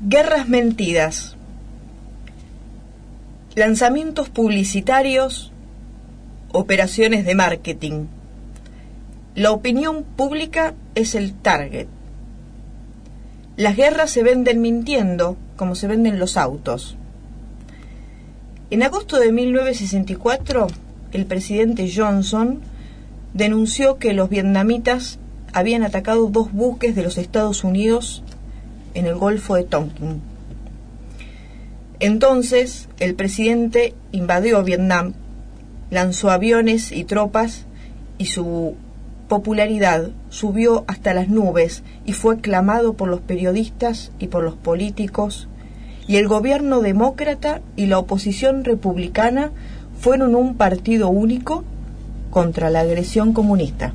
Guerras mentidas. Lanzamientos publicitarios. Operaciones de marketing. La opinión pública es el target. Las guerras se venden mintiendo, como se venden los autos. En agosto de 1964, el presidente Johnson denunció que los vietnamitas habían atacado dos buques de los Estados Unidos en el Golfo de Tonkin. Entonces, el presidente invadió Vietnam, lanzó aviones y tropas y su popularidad subió hasta las nubes y fue aclamado por los periodistas y por los políticos, y el gobierno demócrata y la oposición republicana fueron un partido único contra la agresión comunista.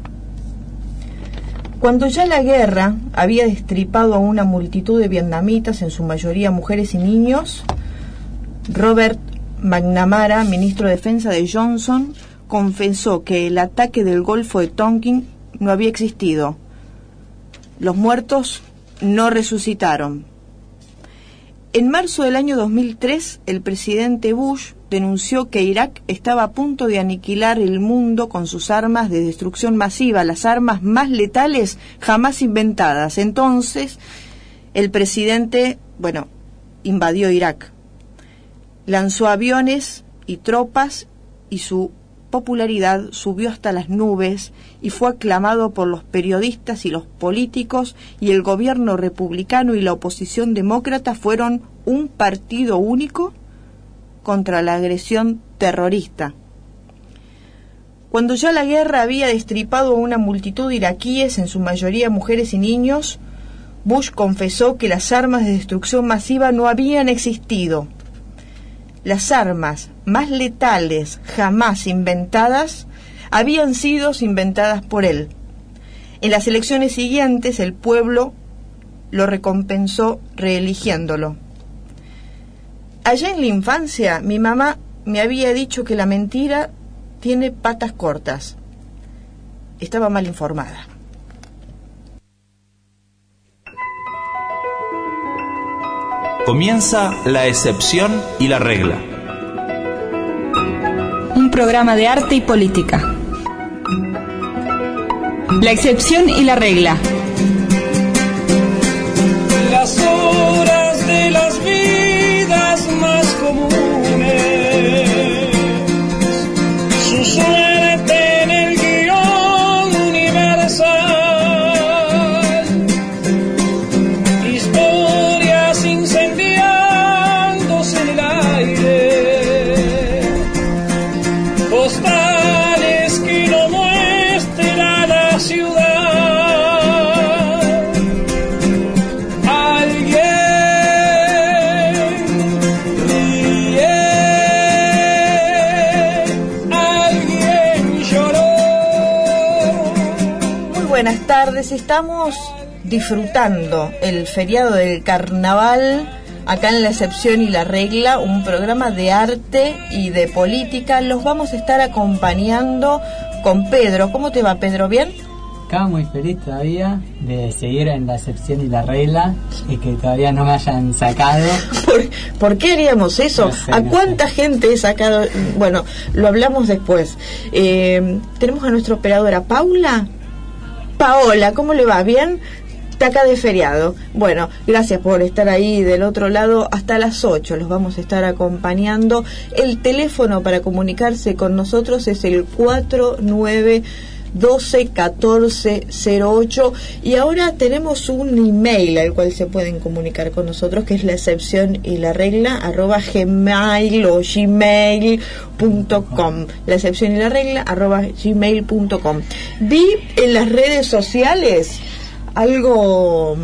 Cuando ya la guerra había destripado a una multitud de vietnamitas, en su mayoría mujeres y niños, Robert McNamara, ministro de Defensa de Johnson, confesó que el ataque del Golfo de Tonkin no había existido. Los muertos no resucitaron. En marzo del año 2003, el presidente Bush denunció que Irak estaba a punto de aniquilar el mundo con sus armas de destrucción masiva, las armas más letales jamás inventadas. Entonces, el presidente, bueno, invadió Irak, lanzó aviones y tropas y su popularidad subió hasta las nubes y fue aclamado por los periodistas y los políticos y el gobierno republicano y la oposición demócrata fueron un partido único contra la agresión terrorista. Cuando ya la guerra había destripado a una multitud de iraquíes, en su mayoría mujeres y niños, Bush confesó que las armas de destrucción masiva no habían existido. Las armas más letales jamás inventadas habían sido inventadas por él. En las elecciones siguientes el pueblo lo recompensó reeligiéndolo. Allá en la infancia mi mamá me había dicho que la mentira tiene patas cortas. Estaba mal informada. Comienza la excepción y la regla. Un programa de arte y política. La excepción y la regla. Estamos disfrutando el feriado del carnaval acá en la excepción y la regla, un programa de arte y de política. Los vamos a estar acompañando con Pedro. ¿Cómo te va Pedro? ¿Bien? Acá muy feliz todavía de seguir en la excepción y la regla y que todavía no me hayan sacado. ¿Por, por qué haríamos eso? No sé, ¿A no cuánta gente he sacado? Bueno, lo hablamos después. Eh, tenemos a nuestra operadora Paula. Paola, ¿cómo le va? ¿Bien? Está acá de feriado. Bueno, gracias por estar ahí del otro lado. Hasta las 8 los vamos a estar acompañando. El teléfono para comunicarse con nosotros es el 49 12 14 08 y ahora tenemos un email al cual se pueden comunicar con nosotros que es la excepción y la regla arroba gmail o gmail.com la excepción y la regla arroba gmail.com vi en las redes sociales algo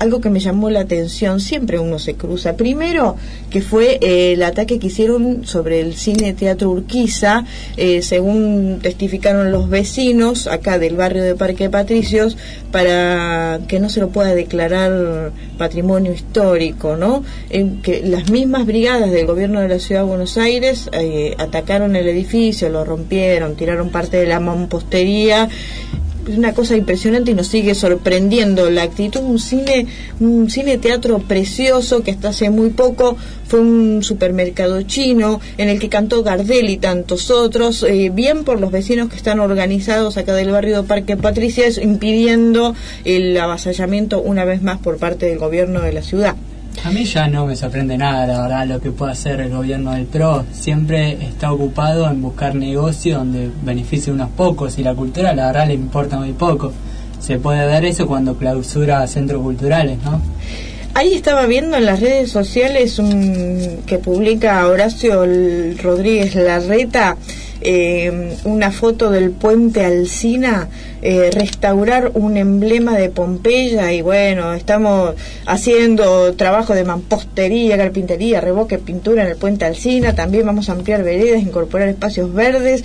algo que me llamó la atención, siempre uno se cruza. Primero, que fue eh, el ataque que hicieron sobre el cine Teatro Urquiza, eh, según testificaron los vecinos acá del barrio de Parque Patricios, para que no se lo pueda declarar patrimonio histórico, ¿no? En que las mismas brigadas del gobierno de la Ciudad de Buenos Aires eh, atacaron el edificio, lo rompieron, tiraron parte de la mampostería una cosa impresionante y nos sigue sorprendiendo. La actitud un cine un cine teatro precioso que hasta hace muy poco fue un supermercado chino en el que cantó Gardel y tantos otros eh, bien por los vecinos que están organizados acá del barrio Parque Patricias impidiendo el avasallamiento una vez más por parte del gobierno de la ciudad a mí ya no me sorprende nada, la verdad, lo que puede hacer el gobierno del PRO. Siempre está ocupado en buscar negocio donde beneficie unos pocos y la cultura, la verdad, le importa muy poco. Se puede ver eso cuando clausura centros culturales, ¿no? Ahí estaba viendo en las redes sociales un, que publica Horacio Rodríguez Larreta eh, una foto del puente Alcina, eh, restaurar un emblema de Pompeya y bueno, estamos haciendo trabajo de mampostería, carpintería, revoque, pintura en el puente Alcina, también vamos a ampliar veredas, incorporar espacios verdes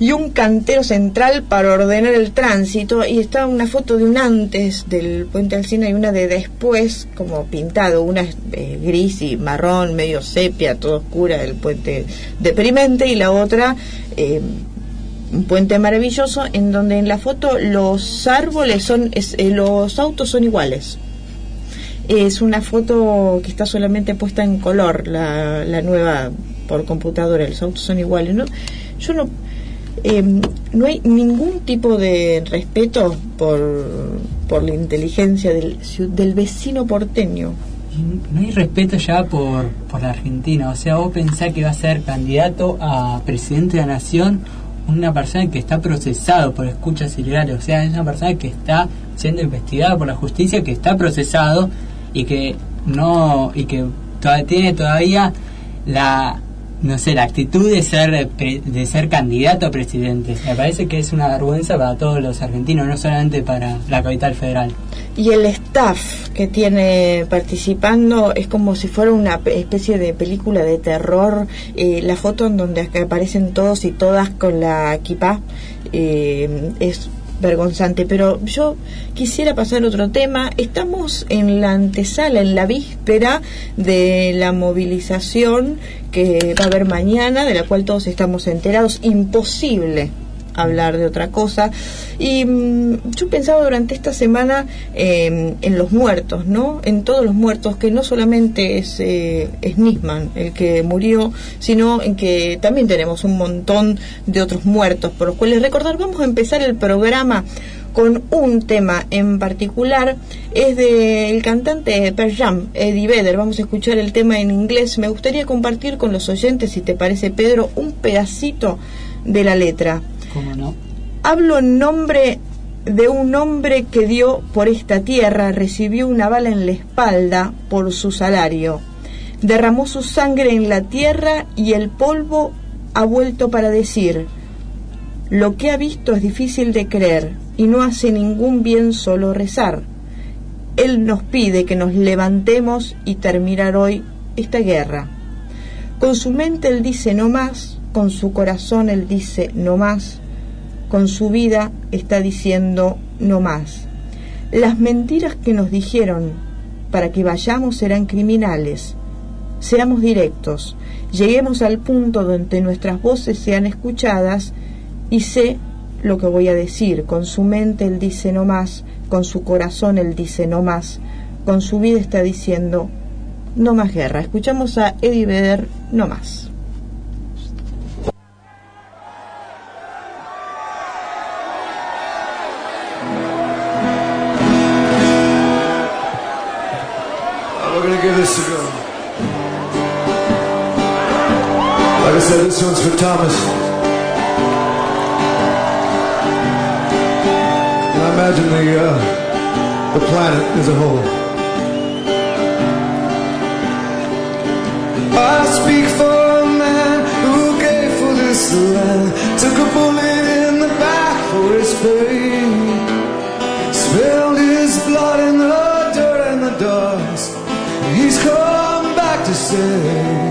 y un cantero central para ordenar el tránsito y está una foto de un antes del puente Alcina y una de después como pintado, una eh, gris y marrón, medio sepia, todo oscura, el puente deprimente y la otra eh, un puente maravilloso en donde en la foto los árboles son, eh, los autos son iguales. Es una foto que está solamente puesta en color, la, la nueva por computadora, los autos son iguales. ¿no? Yo no Em, no hay ningún tipo de respeto por, por la inteligencia del, del vecino porteño. No hay respeto ya por, por la Argentina. O sea, vos pensás que va a ser candidato a presidente de la nación una persona que está procesado por escuchas ilegales. O sea, es una persona que está siendo investigada por la justicia, que está procesado y que no y que todavía tiene todavía la no sé, la actitud de ser, de ser candidato a presidente. Me parece que es una vergüenza para todos los argentinos, no solamente para la capital federal. Y el staff que tiene participando es como si fuera una especie de película de terror. Eh, la foto en donde aparecen todos y todas con la equipa eh, es vergonzante, pero yo quisiera pasar otro tema. Estamos en la antesala, en la víspera de la movilización que va a haber mañana, de la cual todos estamos enterados. Imposible hablar de otra cosa. Y mm, yo pensaba durante esta semana em, en los muertos, ¿no? En todos los muertos, que no solamente es, eh, es Nisman el que murió, sino en que también tenemos un montón de otros muertos por los cuales recordar. Vamos a empezar el programa con un tema en particular, es del cantante Per Jam, Eddie Vedder. Vamos a escuchar el tema en inglés. Me gustaría compartir con los oyentes, si te parece, Pedro, un pedacito de la letra. Hablo en nombre de un hombre que dio por esta tierra, recibió una bala en la espalda por su salario. Derramó su sangre en la tierra y el polvo ha vuelto para decir, lo que ha visto es difícil de creer y no hace ningún bien solo rezar. Él nos pide que nos levantemos y terminar hoy esta guerra. Con su mente él dice no más, con su corazón él dice no más, con su vida está diciendo no más. Las mentiras que nos dijeron para que vayamos serán criminales. Seamos directos, lleguemos al punto donde nuestras voces sean escuchadas y sé lo que voy a decir. Con su mente él dice no más, con su corazón él dice no más, con su vida está diciendo no más guerra. Escuchamos a Eddie Vedder, no más. Thomas. I imagine the uh, the planet as a whole. I speak for a man who gave for this land, took a bullet in the back for his pain, spilled his blood in the dirt and the dust. He's come back to say.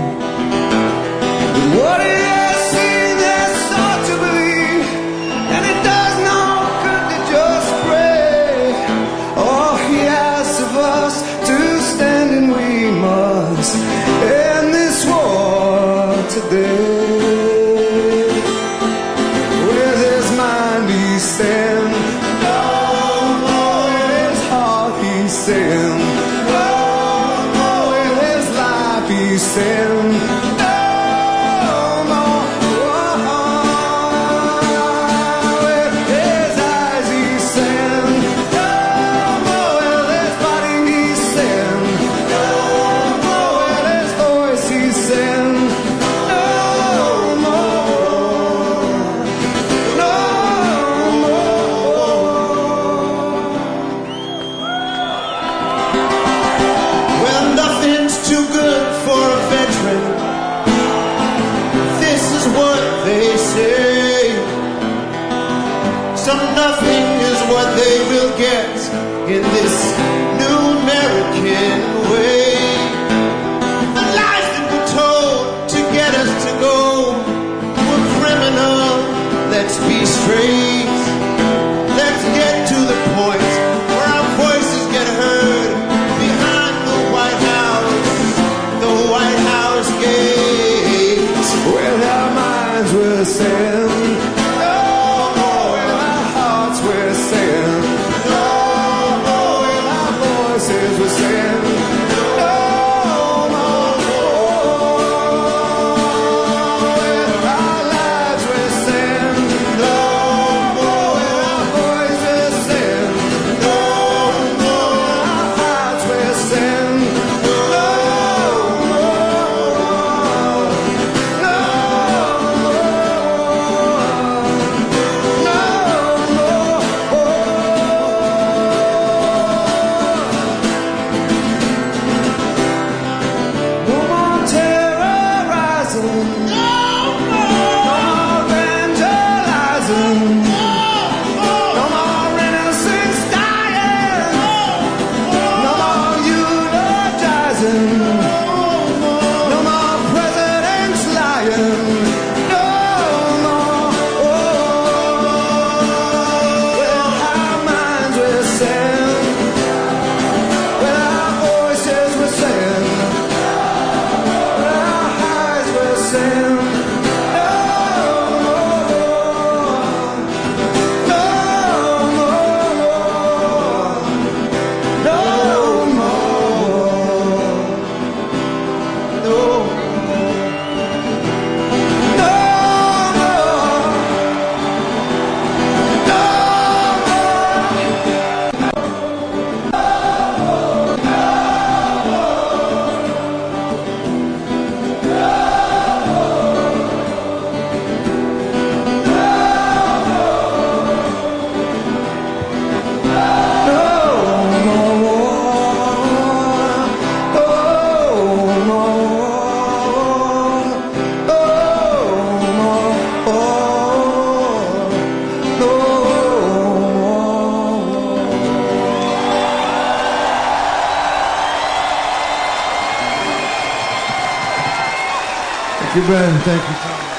You, Ben. Thank you.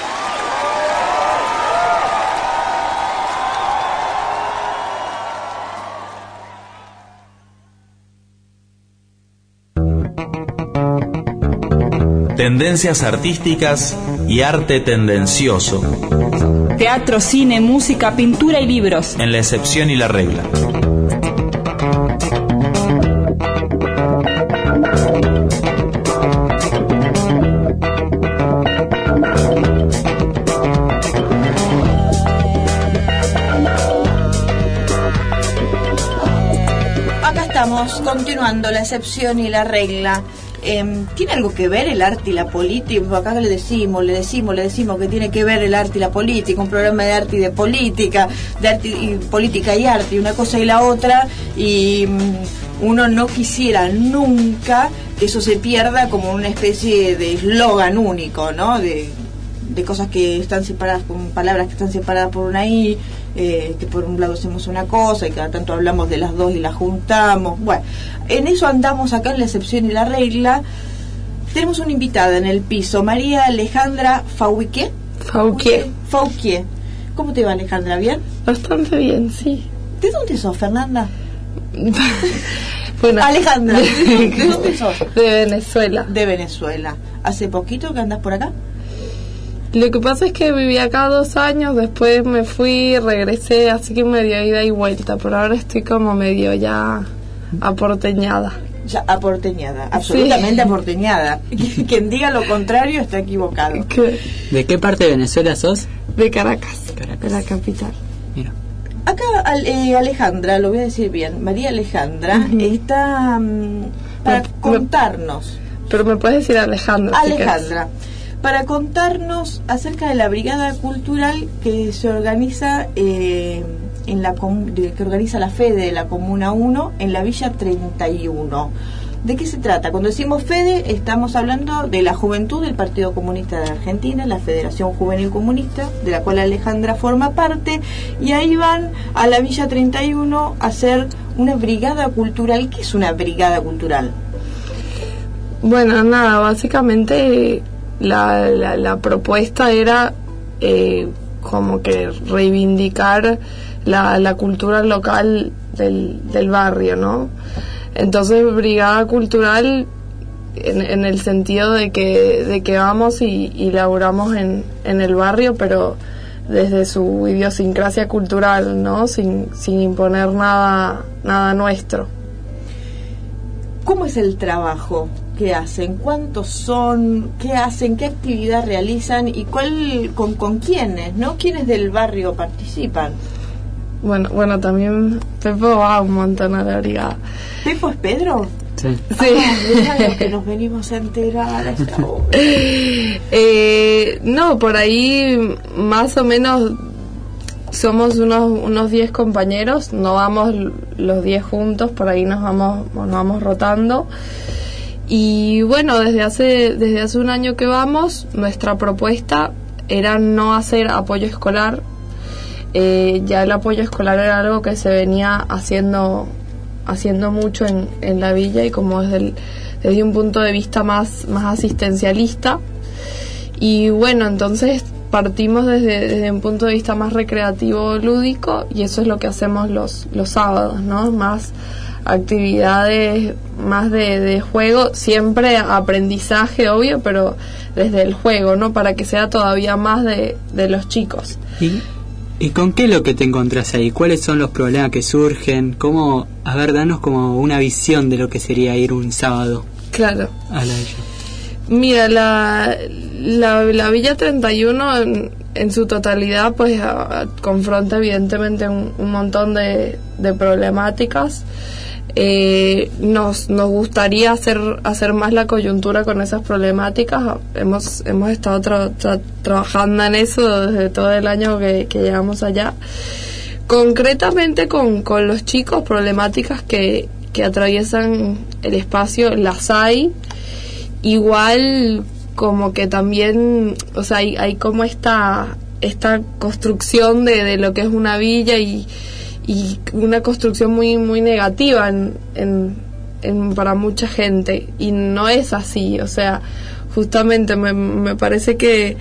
Tendencias artísticas y arte tendencioso Teatro, cine, música, pintura y libros. en la excepción y la regla. Continuando la excepción y la regla. Em, ¿Tiene algo que ver el arte y la política? Acá le decimos, le decimos, le decimos que tiene que ver el arte y la política, un programa de arte y de política, de arte y política y arte, una cosa y la otra, y mm, uno no quisiera nunca que eso se pierda como una especie de eslogan único, ¿no? De, de cosas que están separadas, con palabras que están separadas por una I, eh, que por un lado hacemos una cosa y cada tanto hablamos de las dos y las juntamos. Bueno, en eso andamos acá en la excepción y la regla. Tenemos una invitada en el piso, María Alejandra Fauquier. Fauquier. Fauquier. ¿Cómo te va Alejandra? ¿Bien? Bastante bien, sí. ¿De dónde sos, Fernanda? Bueno, Alejandra, ¿de dónde sos? de Venezuela. De Venezuela. ¿Hace poquito que andas por acá? Lo que pasa es que viví acá dos años, después me fui, regresé, así que medio ida y vuelta. Por ahora estoy como medio ya aporteñada. Ya, aporteñada, absolutamente aporteñada. Quien diga lo contrario está equivocado. ¿De qué parte de Venezuela sos? De Caracas, Caracas. de la capital. Mira. Acá eh, Alejandra, lo voy a decir bien, María Alejandra está mm, para Me- me- contarnos, Pero me puedes decir Alejandra. si. Alejandra, para contarnos acerca de la brigada cultural que se organiza eh, en la que organiza la FEDE de la Comuna 1 en la Villa 31. ¿De qué se trata? Cuando decimos FEDE estamos hablando de la Juventud del Partido Comunista de Argentina, la Federación Juvenil Comunista, de la cual Alejandra forma parte, y ahí van a la Villa 31 a hacer una brigada cultural. ¿Qué es una brigada cultural? Bueno, nada, básicamente la, la, la propuesta era eh, como que reivindicar la, la cultura local del, del barrio, ¿no? Entonces, brigada cultural en, en el sentido de que, de que vamos y, y laburamos en, en el barrio, pero desde su idiosincrasia cultural, ¿no? Sin, sin imponer nada, nada nuestro. ¿Cómo es el trabajo que hacen? ¿Cuántos son? ¿Qué hacen? ¿Qué actividad realizan? ¿Y cuál, con, con quiénes? ¿No? ¿Quiénes del barrio participan? Bueno, bueno, también Pepo va un montón a la brigada. ¿Pepo es Pedro? Sí. Sí. Ah, lo que nos venimos a enterar a esta hora. Eh, no, por ahí más o menos somos unos unos 10 compañeros, no vamos los 10 juntos, por ahí nos vamos nos vamos rotando. Y bueno, desde hace desde hace un año que vamos, nuestra propuesta era no hacer apoyo escolar. Eh, ya el apoyo escolar era algo que se venía haciendo haciendo mucho en, en la villa y como desde, el- desde un punto de vista más, más asistencialista. Y bueno, entonces partimos desde, desde un punto de vista más recreativo, lúdico, y eso es lo que hacemos los, los sábados, ¿no? Más actividades, más de, de juego, siempre aprendizaje, obvio, pero desde el juego, ¿no? Para que sea todavía más de, de los chicos. ¿Y, ¿Y con qué es lo que te encontrás ahí? ¿Cuáles son los problemas que surgen? ¿Cómo, a ver, danos como una visión de lo que sería ir un sábado Claro. a la? Mira, la, la, la Villa 31 en, en su totalidad pues confronta evidentemente un, un montón de, de problemáticas. Eh, nos, nos gustaría hacer, hacer más la coyuntura con esas problemáticas. Hemos, hemos estado tra- tra- trabajando en eso desde todo el año que, que llegamos allá. Concretamente con, con los chicos, problemáticas que, que atraviesan el espacio, las hay igual como que también, o sea, hay, hay como esta, construcción de, de lo que es una villa y, y una construcción muy, muy negativa en, en, para mucha gente y no es así, o sea, justamente me, me parece que,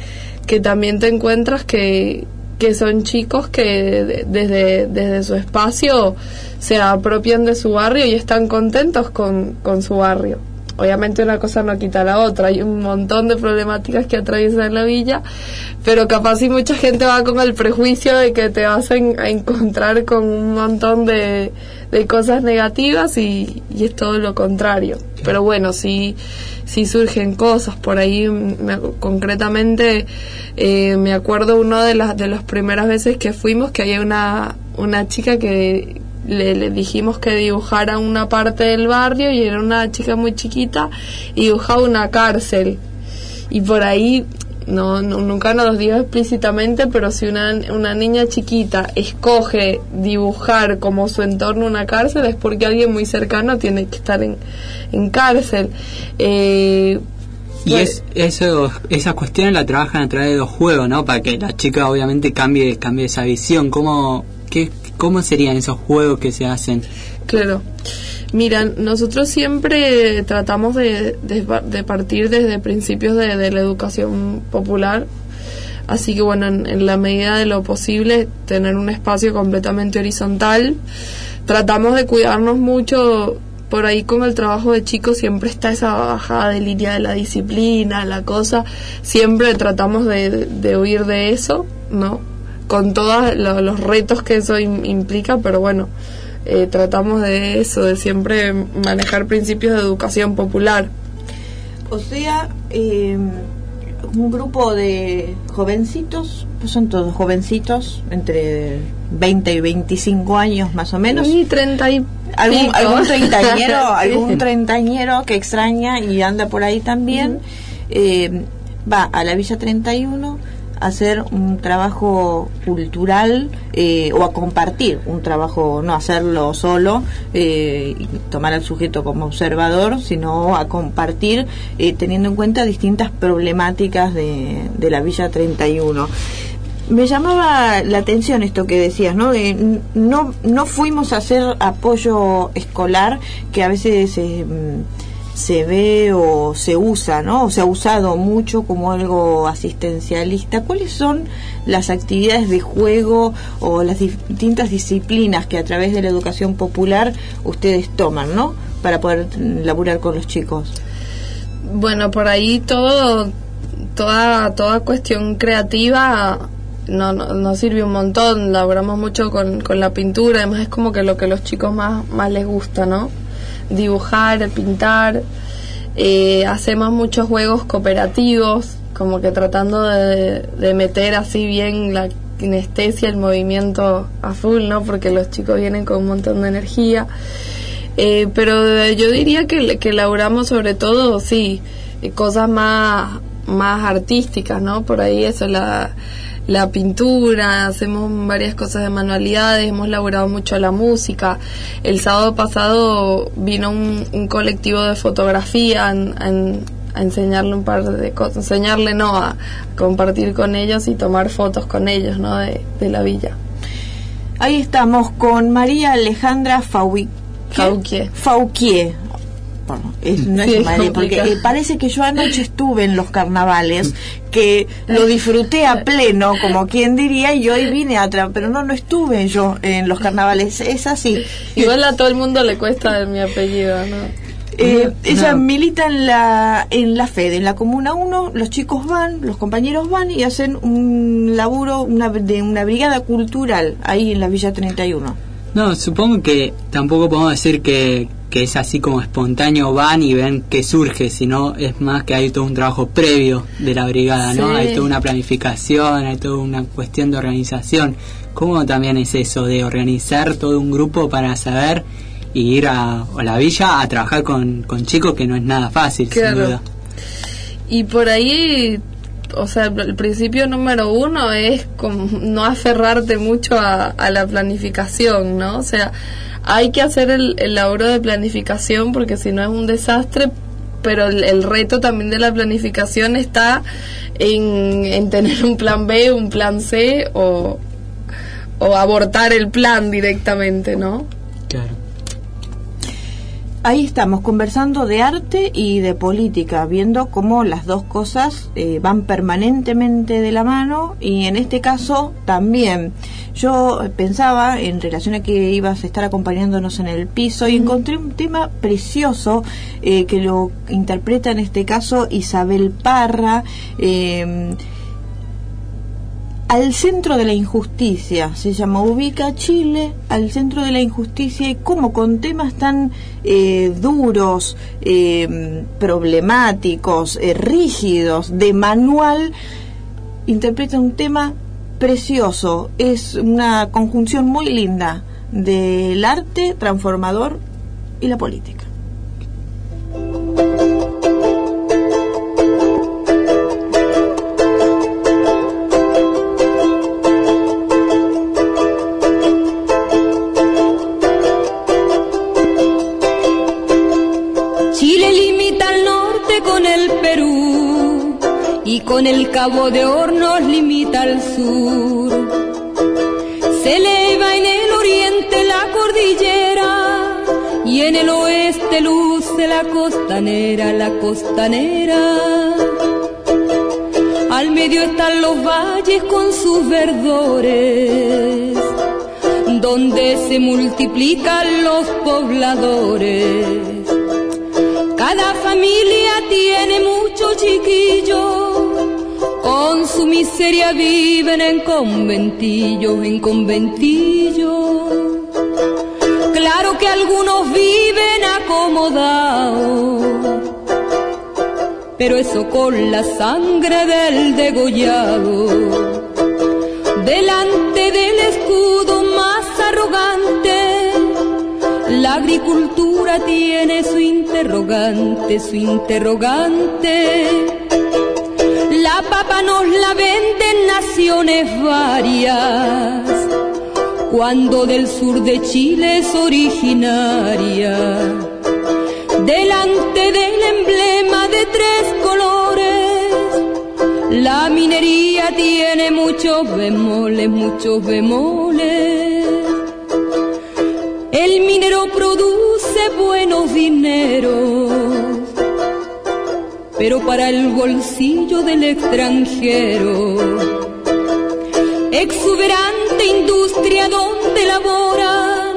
que también te encuentras que, que son chicos que de- desde, desde su espacio se apropian de su barrio y están contentos con, con su barrio. Obviamente una cosa no quita la otra, hay un montón de problemáticas que atraviesan la villa, pero capaz si mucha gente va con el prejuicio de que te vas a, en- a encontrar con un montón de, de cosas negativas y, y es todo lo contrario. Pero bueno, sí, sí surgen cosas por ahí, me- concretamente eh, me acuerdo una de las de las primeras veces que fuimos que había una, una chica que le, le dijimos que dibujara una parte del barrio y era una chica muy chiquita y dibujaba una cárcel y por ahí no, no- nunca nos lo dijo explícitamente pero si una, una niña chiquita escoge dibujar como su entorno una cárcel es porque alguien muy cercano tiene que estar en, en cárcel Eh, Y pues- es, eso, esa cuestión la trabajan a través de los juegos, ¿no? Para que la chica obviamente cambie, cambie esa visión. ¿Cómo, qué, ¿Cómo serían esos juegos que se hacen? Claro. Mira, nosotros siempre tratamos de, de, partir desde principios de, la educación popular. Así que bueno, en, la medida de lo posible, tener un espacio completamente horizontal. Tratamos de cuidarnos mucho. Por ahí con el trabajo de chicos siempre está esa bajada de línea de la disciplina, la cosa. Siempre tratamos de, de huir de eso, ¿no? Con todos lo- los retos que eso im- implica, pero bueno, eh, tratamos de eso, de siempre manejar principios de educación popular. O sea, eh, un grupo de jovencitos, pues son todos jovencitos, entre 20 y 25 años más o menos. Y 30 y algún, pico. algún treintañero, algún treintañero que extraña y anda por ahí también, eh, va a la Villa 31 a hacer un trabajo cultural eh, o a compartir un trabajo, no hacerlo solo eh, y tomar al sujeto como observador, sino a compartir eh, teniendo en cuenta distintas problemáticas de, de la Villa 31. Me llamaba la atención esto que decías, ¿no? N- no, no fuimos a hacer apoyo escolar que a veces eh, mm, se ve o se usa, ¿no? O se ha usado mucho como algo asistencialista. ¿Cuáles son las actividades de juego o las distintas disciplinas que a través de la educación popular ustedes toman, ¿no? Para poder laburar con los chicos. Bueno, por ahí todo, toda, toda cuestión creativa no, no, nos sirve un montón. Laboramos mucho con, con la pintura, además es como que lo que a los chicos más, más les gusta, ¿no? Dibujar, pintar. Eh, hacemos muchos juegos cooperativos, como que tratando de, meter así bien la kinestesia, el movimiento a full, ¿no? Porque los chicos vienen con un montón de energía. Eh, pero yo diría que, que sobre todo, sí, cosas más, más artísticas, ¿no? Por ahí eso, la, la pintura, hacemos varias cosas de manualidades, hemos laburado mucho la música. El sábado pasado vino un, un colectivo de fotografía en- en- a enseñarle un par de cosas, enseñarle no, a compartir con ellos y tomar fotos con ellos, ¿no? De, de la villa. Ahí estamos con María Alejandra ¿qué? Fauquier. Fauquier. Bueno, es- no Sí, es es María, porque eh, parece que yo anoche estuve en los carnavales, que lo disfruté a pleno, como quien diría, y hoy vine atrás, pero no, no estuve yo en los carnavales, es así. Igual a todo el mundo le cuesta mi apellido, ¿no? Eh, No. ella milita en la en la FED, en la Comuna 1, los chicos van, los compañeros van y hacen un laburo una, de una brigada cultural ahí en la Villa 31. No, supongo que tampoco podemos decir que, que es así como espontáneo, van y ven que surge, sino es más que hay todo un trabajo previo de la brigada, ¿no? Hay toda una planificación, hay toda una cuestión de organización. ¿Cómo también es eso de organizar todo un grupo para saber y ir a, a la villa a trabajar con, con chicos que no es nada fácil, Claro. sin duda? Y por ahí, o sea, el principio número uno es como no aferrarte mucho a, la planificación, ¿no? O sea, hay que hacer el, el laburo de planificación porque si no es un desastre, pero el, reto también de la planificación está en, en tener un plan B, un plan C o, o abortar el plan directamente, ¿no? Claro. Ahí estamos conversando de arte y de política, viendo cómo las dos cosas eh, van permanentemente de la mano y en este caso también. Yo pensaba en relación a que ibas a estar acompañándonos en el piso y encontré un tema precioso eh, que lo interpreta en este caso Isabel Parra. eh, al centro de la injusticia, se llama Ubica Chile al centro de la injusticia y como con temas tan eh, duros, eh, problemáticos, eh, rígidos, de manual, interpreta un tema precioso, es una conjunción muy linda del arte transformador y la política. Con el Cabo de Hornos limita al sur. Se eleva en el oriente la cordillera y en el oeste luce la costanera, la costanera. Al medio están los valles con sus verdores, donde se multiplican los pobladores. Cada familia tiene muchos chiquillos, con su miseria viven en conventillos, en conventillos. Claro que algunos viven acomodados, pero eso con la sangre del degollado. Delante del escudo más arrogante, la agricultura tiene su interrogante, su interrogante. La papa nos la venden naciones varias, cuando del sur de Chile es originaria. Delante del emblema de tres colores, la minería tiene muchos bemoles, muchos bemoles. El minero produce buenos dineros, pero para el bolsillo del extranjero. Exuberante industria donde laboran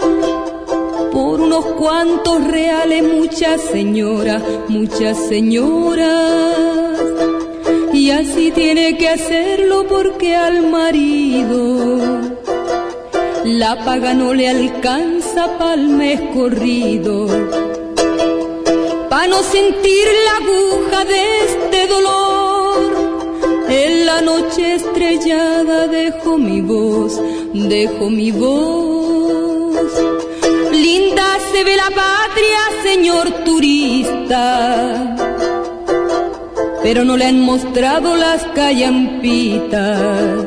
por unos cuantos reales muchas señoras, muchas señoras. Y así tiene que hacerlo porque al marido la paga no le alcanza pa'l mes corrido. Pa' no sentir la aguja de este dolor, en la noche estrellada dejo mi voz, dejo mi voz. Linda se ve la patria, señor turista, pero no le han mostrado las callampitas.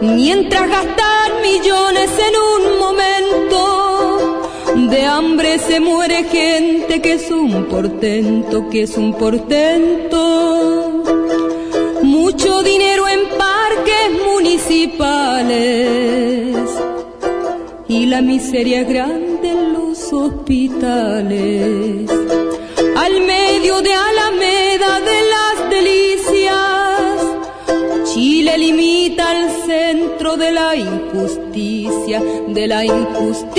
Mientras gastar millones en un momento, de hambre se muere gente que es un portento, que es un portento. Mucho dinero en parques municipales y la miseria grande en los hospitales. Al medio de Alameda injusticia, de la injusticia.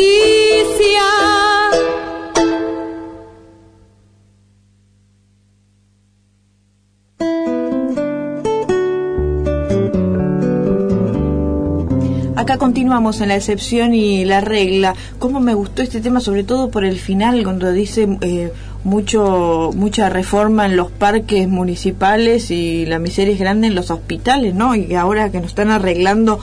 Acá continuamos en la excepción y la regla. ¿Cómo me gustó este tema, sobre todo por el final, cuando dice eh, mucho mucha reforma en los parques municipales y la miseria es grande en los hospitales, ¿no? Y ahora que nos están arreglando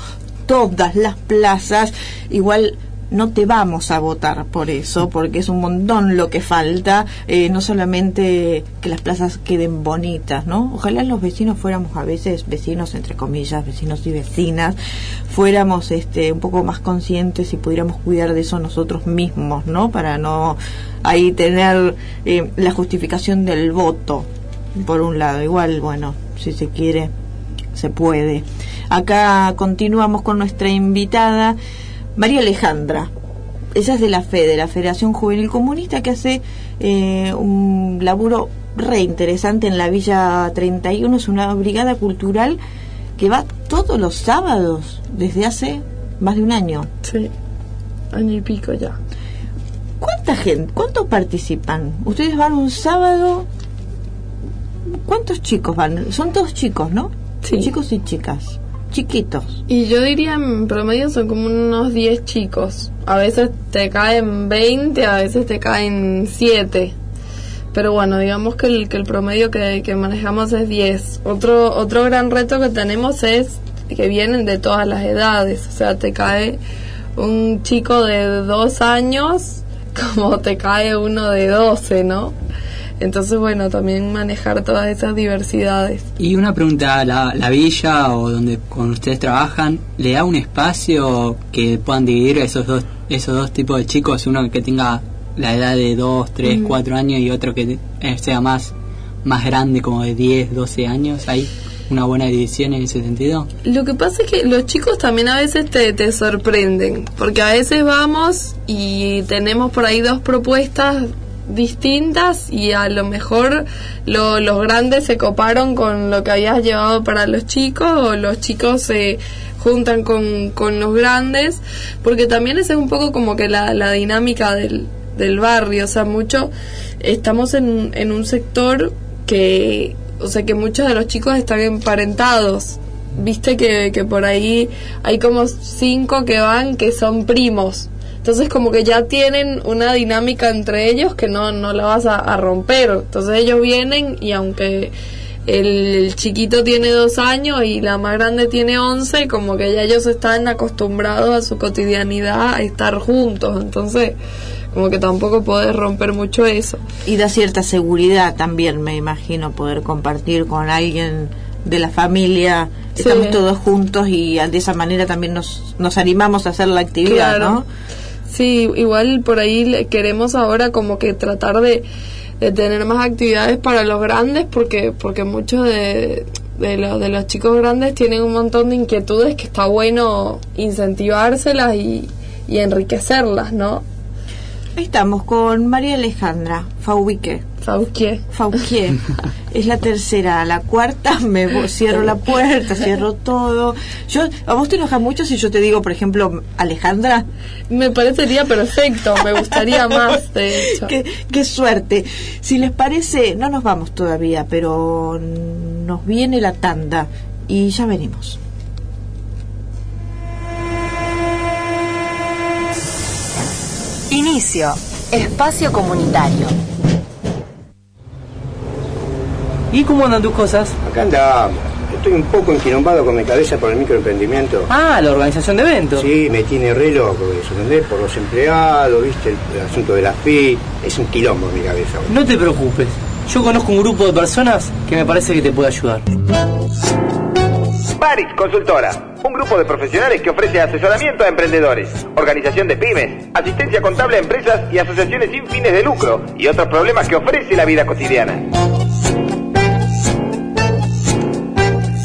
todas las plazas, igual no te vamos a votar por eso, porque es un montón lo que falta, eh, no solamente que las plazas queden bonitas, ¿no? Ojalá los vecinos fuéramos a veces vecinos, entre comillas, vecinos y vecinas, fuéramos este, un poco más conscientes y pudiéramos cuidar de eso nosotros mismos, ¿no? Para no ahí tener eh, la justificación del voto, por un lado. Igual, bueno, si se quiere, se puede. Acá continuamos con nuestra invitada. María Alejandra, ella es de la FEDE, la Federación Juvenil Comunista, que hace eh, un laburo re interesante en la Villa 31. Es una brigada cultural que va todos los sábados desde hace más de un año. Sí, año y pico ya. ¿Cuánta gente, cuántos participan? Ustedes van un sábado. ¿Cuántos chicos van? Son todos chicos, ¿no? Sí. Chicos y chicas. Chiquitos. Y yo diría en promedio son como unos 10 chicos. A veces te caen 20, a veces te caen 7. Pero bueno, digamos que el, que el promedio que, que manejamos es 10. Otro, otro gran reto que tenemos es que vienen de todas las edades. O sea, te cae un chico de dos años como te cae uno de 12, ¿no? Entonces, bueno, también manejar todas esas diversidades. Y una pregunta, ¿la, la villa o donde con ustedes trabajan, le da un espacio que puedan dividir esos dos, esos dos tipos de chicos? Uno que tenga la edad de 2, 3, 4 años y otro que eh, sea más, más grande, como de 10, 12 años. ¿Hay una buena división en ese sentido? Lo que pasa es que los chicos también a veces te, te sorprenden, porque a veces vamos y tenemos por ahí dos propuestas distintas y a lo mejor lo- los grandes se coparon con lo que habías llevado para los chicos o los chicos se juntan con, con los grandes porque también esa es un poco como que la, la dinámica del, del barrio o sea mucho estamos en, en un sector que o sea que muchos de los chicos están emparentados. Viste que, que por ahí hay como cinco que van que son primos entonces como que ya tienen una dinámica entre ellos que no, no la vas a, a romper. Entonces ellos vienen y aunque el chiquito tiene dos años y la más grande tiene once, como que ya ellos están acostumbrados a su cotidianidad a estar juntos. Entonces como que tampoco podés romper mucho eso. Y da cierta seguridad también, me imagino, poder compartir con alguien de la familia. Sí. Estamos todos juntos y de esa manera también nos, nos animamos a hacer la actividad, Claro. ¿no? Sí, igual por ahí queremos ahora como que tratar de, tener más actividades para los grandes porque porque muchos de, de, de los chicos grandes tienen un montón de inquietudes que está bueno incentivárselas y, y enriquecerlas, ¿no? Estamos con María Alejandra Faubique. Fauquier. Fauquier. es la tercera, la cuarta me cierro la puerta, cierro todo. Yo, a vos te enojas mucho si yo te digo, por ejemplo, Alejandra. Me parecería perfecto, me gustaría más, de hecho. Qué, qué suerte. Si les parece, no nos vamos todavía, pero nos viene la tanda y ya venimos. Inicio. Espacio comunitario. ¿Y cómo andan tus cosas? Acá andamos. Estoy un poco enquilombado con mi cabeza por el microemprendimiento. Ah, la organización de eventos. Sí, me tiene re loco eso, ¿entendés? Por los empleados, ¿viste? El, el asunto de la FI. Es un quilombo en mi cabeza. No te preocupes. Yo conozco un grupo de personas que me parece que te puede ayudar. Baris Consultora, un grupo de profesionales que ofrece asesoramiento a emprendedores, organización de pymes, asistencia contable a empresas y asociaciones sin fines de lucro y otros problemas que ofrece la vida cotidiana.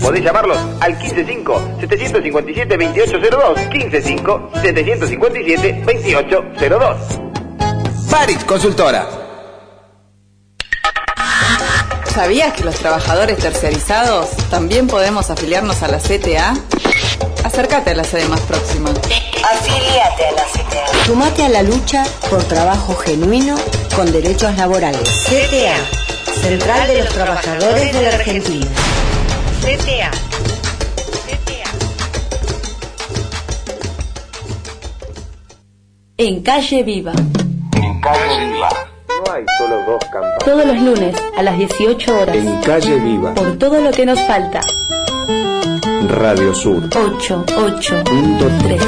Podés llamarlos al 155-757-2802, 155-757-2802. Baris Consultora. ¿Sabías que los trabajadores terciarizados también podemos afiliarnos a la CTA? Acércate a la sede más próxima. Afiliate a la CTA. Sumate a la lucha por trabajo genuino con derechos laborales. CTA. Central de los Trabajadores de la Argentina. CTA. En Calle Viva. En Calle Viva. Hay solo dos campos. Todos los lunes a las 18 horas. En Calle Viva. Por todo lo que nos falta. Radio Sur. 8, 8, Punto 3.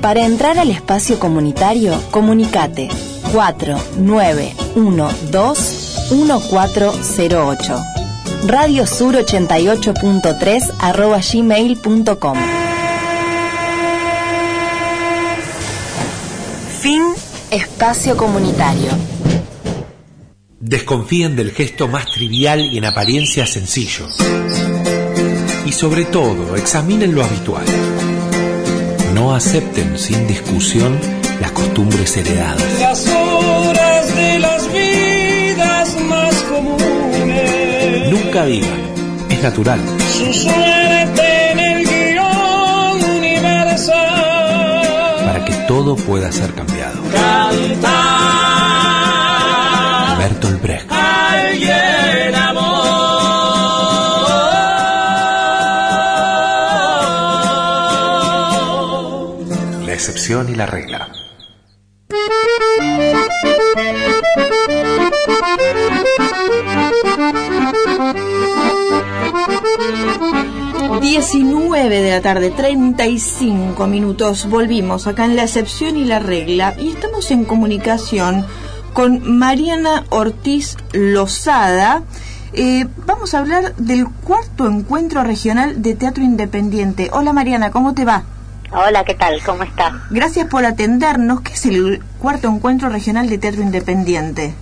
Para entrar al espacio comunitario, comunicate 4912-1408. Radio Sur 88.3 arroba gmail.com. Fin espacio comunitario. Desconfíen del gesto más trivial y en apariencia sencillo. Y sobre todo, examinen lo habitual. No acepten sin discusión las costumbres heredadas. Nunca digan, es natural. Su suerte en el guion universal. para que todo pueda ser cambiado. Cantar. Bertolt Brecht. Alguien amor. La excepción y la regla. Diecinueve de la tarde, 35 minutos. Volvimos acá en la excepción y la regla y estamos en comunicación con Mariana Ortiz Lozada. Eh, vamos a hablar del cuarto encuentro regional de teatro independiente. Hola Mariana, ¿cómo te va? Hola, ¿qué tal? ¿Cómo está? Gracias por atendernos. ¿Qué es el cuarto encuentro regional de teatro independiente?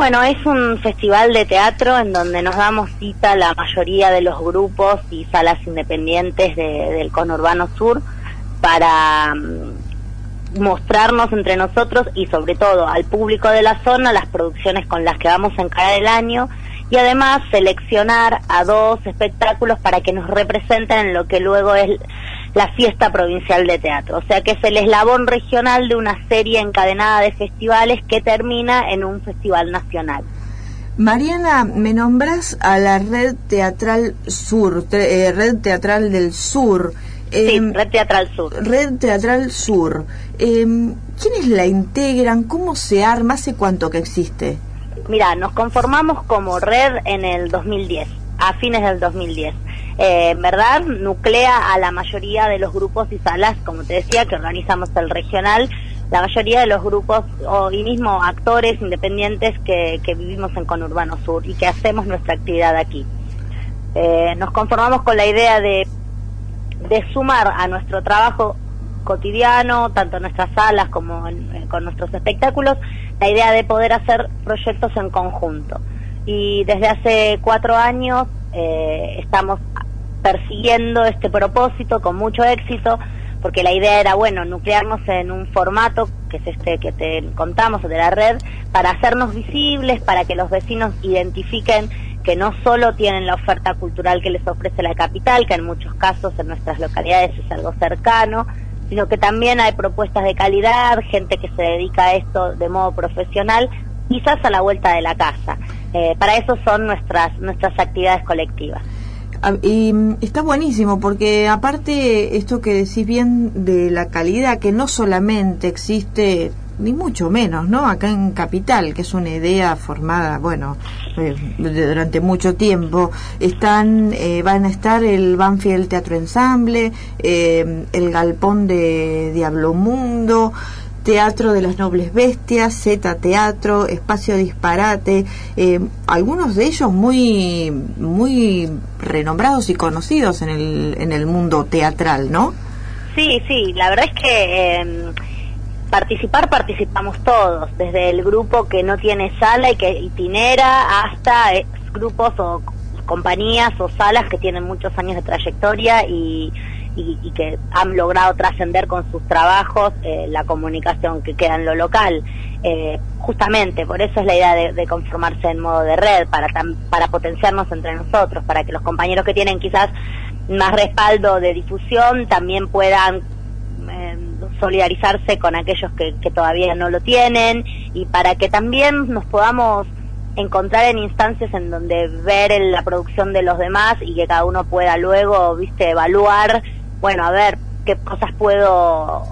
Bueno, es un festival de teatro en donde nos damos cita la mayoría de los grupos y salas independientes de- del conurbano sur para mm, mostrarnos entre nosotros y sobre todo al público de la zona las producciones con las que vamos a encarar el año y además seleccionar a dos espectáculos para que nos representen en lo que luego es la fiesta provincial de teatro. O sea que es el eslabón regional de una serie encadenada de festivales que termina en un festival nacional. Mariana, me nombras a la Red Teatral Sur, te- eh, Red Teatral del Sur. Sí, Red Teatral Sur. Red Teatral Sur. Em, ¿Quiénes la integran? ¿Cómo se arma? ¿Hace cuánto que existe? Mira, nos conformamos como red en el 2010, a fines del 2010. Eh, verdad, nuclea a la mayoría de los grupos y salas, como te decía, que organizamos el regional, la mayoría de los grupos o, y mismo actores independientes que, vivimos en Conurbano Sur y que hacemos nuestra actividad aquí. Eh, nos conformamos con la idea de, de sumar a nuestro trabajo cotidiano, tanto en nuestras salas como en- con nuestros espectáculos, la idea de poder hacer proyectos en conjunto. Y desde hace cuatro años eh, estamos persiguiendo este propósito con mucho éxito, porque la idea era, bueno, nuclearnos en un formato, que es este que te contamos, de la red, para hacernos visibles, para que los vecinos identifiquen que no solo tienen la oferta cultural que les ofrece la capital, que en muchos casos en nuestras localidades es algo cercano, sino que también hay propuestas de calidad, gente que se dedica a esto de modo profesional, quizás a la vuelta de la casa. Eh, para eso son nuestras, nuestras actividades colectivas. Ah, Y mm, está buenísimo porque aparte esto que decís bien de la calidad que no solamente existe ni mucho menos, ¿no? Acá en Capital, que es una idea formada, bueno, eh, durante mucho tiempo, están, eh, van a estar el Banfield Teatro Ensamble, eh, el Galpón de Diablo Mundo, Teatro de las Nobles Bestias, Z Teatro, Espacio Disparate, eh, algunos de ellos muy, muy renombrados y conocidos en el, en el mundo teatral, ¿no? Sí, sí, la verdad es que eh, participar participamos todos, desde el grupo que no tiene sala y que itinera hasta eh, grupos o compañías o salas que tienen muchos años de trayectoria y, y- y que han logrado trascender con sus trabajos eh, la comunicación que queda en lo local. Eh, justamente, por eso es la idea de, conformarse en modo de red, para, tam- para potenciarnos entre nosotros, para que los compañeros que tienen quizás más respaldo de difusión también puedan eh, solidarizarse con aquellos que, que todavía no lo tienen y para que también nos podamos encontrar en instancias en donde ver el- la producción de los demás y que cada uno pueda luego, viste, evaluar, bueno, a ver qué cosas puedo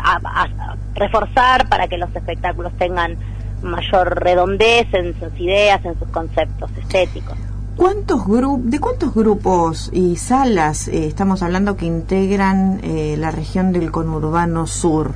a- a- reforzar para que los espectáculos tengan mayor redondez en sus ideas, en sus conceptos estéticos. ¿Cuántos ¿De cuántos grupos y salas eh, estamos hablando que integran eh, la región del conurbano sur?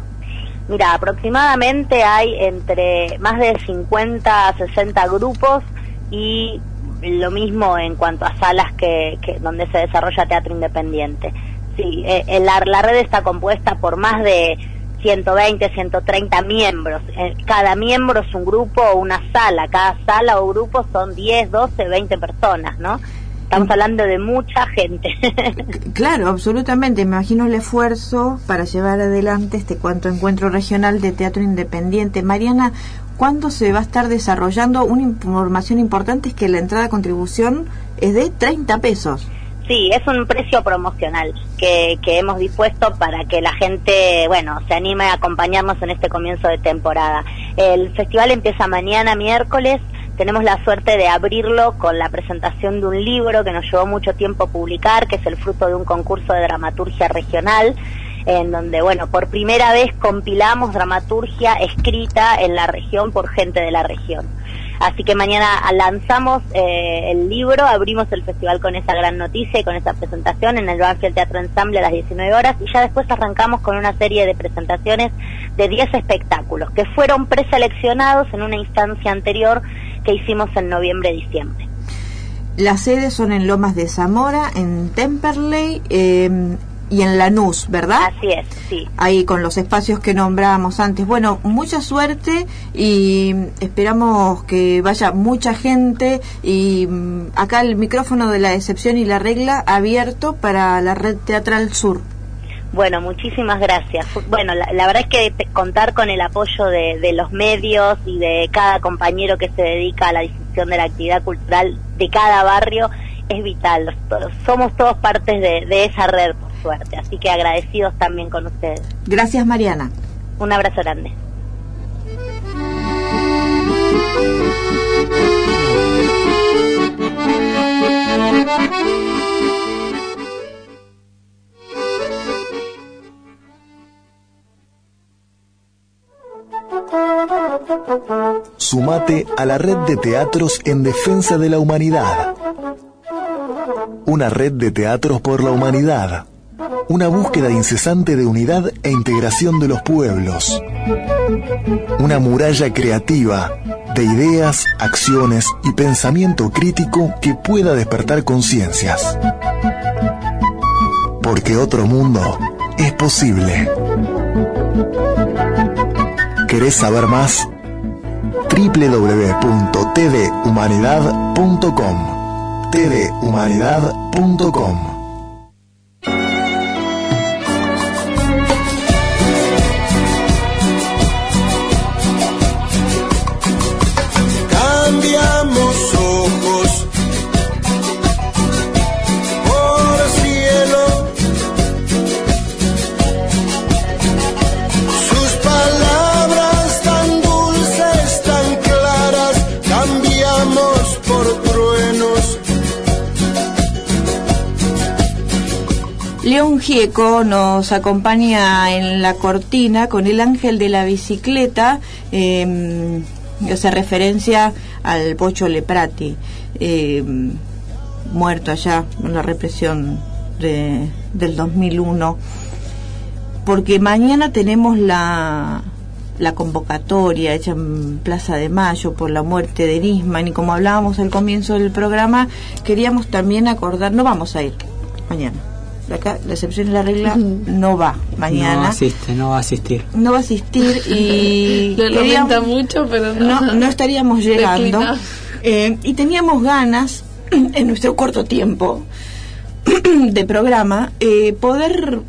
Mira, aproximadamente hay entre más de 50 a 60 grupos y lo mismo en cuanto a salas que, que donde se desarrolla teatro independiente. Sí, eh, eh, la, la red está compuesta por más de 120, 130 miembros. Eh, Cada miembro es un grupo o una sala. Cada sala o grupo son 10, 12, 20 personas, ¿no? Estamos hablando de mucha gente. Claro, absolutamente. Me imagino el esfuerzo para llevar adelante este cuanto encuentro regional de teatro independiente. Mariana, ¿cuándo se va a estar desarrollando? Una información importante es que la entrada a contribución es de 30 pesos. Sí, es un precio promocional que, que hemos dispuesto para que la gente, bueno, se anime a acompañarnos en este comienzo de temporada. El festival empieza mañana, miércoles. Tenemos la suerte de abrirlo con la presentación de un libro que nos llevó mucho tiempo publicar, que es el fruto de un concurso de dramaturgia regional, en donde, bueno, por primera vez compilamos dramaturgia escrita en la región por gente de la región. Así que mañana lanzamos eh, el libro, abrimos el festival con esa gran noticia y con esa presentación en el Banfield Teatro Ensemble a las 19 horas y ya después arrancamos con una serie de presentaciones de 10 espectáculos que fueron preseleccionados en una instancia anterior que hicimos en noviembre-diciembre. Las sedes son en Lomas de Zamora, en Temperley eh, y en Lanús, ¿verdad? Así es, sí. Ahí con los espacios que nombrábamos antes. Bueno, mucha suerte y esperamos que vaya mucha gente y mm, acá el micrófono de la excepción y la regla abierto para la red teatral sur. Bueno, muchísimas gracias. Bueno, la, la verdad es que contar con el apoyo de, de los medios y de cada compañero que se dedica a la difusión de la actividad cultural de cada barrio es vital. Somos todos partes de, de esa red, por suerte. Así que agradecidos también con ustedes. Gracias, Mariana. Un abrazo grande. Sumate a la red de teatros en defensa de la humanidad. Una red de teatros por la humanidad. Una búsqueda incesante de unidad e integración de los pueblos. Una muralla creativa de ideas, acciones y pensamiento crítico que pueda despertar conciencias. Porque otro mundo es posible. ¿Querés saber más? www.tdhumanidad.com tdhumanidad.com Gieco nos acompaña en la cortina con el ángel de la bicicleta, eh, hace referencia al Pocho Leprati, eh, muerto allá en la represión de- del 2001. Porque mañana tenemos la, la convocatoria hecha en Plaza de Mayo por la muerte de Nisman y como hablábamos al comienzo del programa, queríamos también acordar, no vamos a ir mañana. De Acá, la excepción y la regla no va mañana. No asiste, no va a asistir. no va a asistir y Lo queríamos- lamenta mucho, pero no. no, no estaríamos llegando. Eh, y teníamos ganas en nuestro corto tiempo de programa eh, poder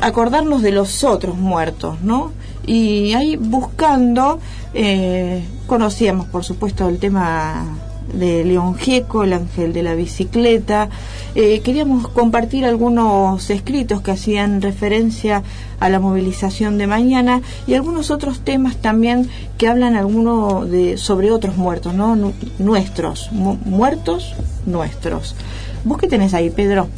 acordarnos de los otros muertos, ¿no? Y ahí buscando eh, conocíamos por supuesto el tema de León Gieco, el ángel de la bicicleta. Eh, queríamos compartir algunos escritos que hacían referencia a la movilización de mañana y algunos otros temas también que hablan alguno de sobre otros muertos, ¿no? Nu- nuestros, mu- muertos nuestros. ¿Vos qué tenés ahí, Pedro?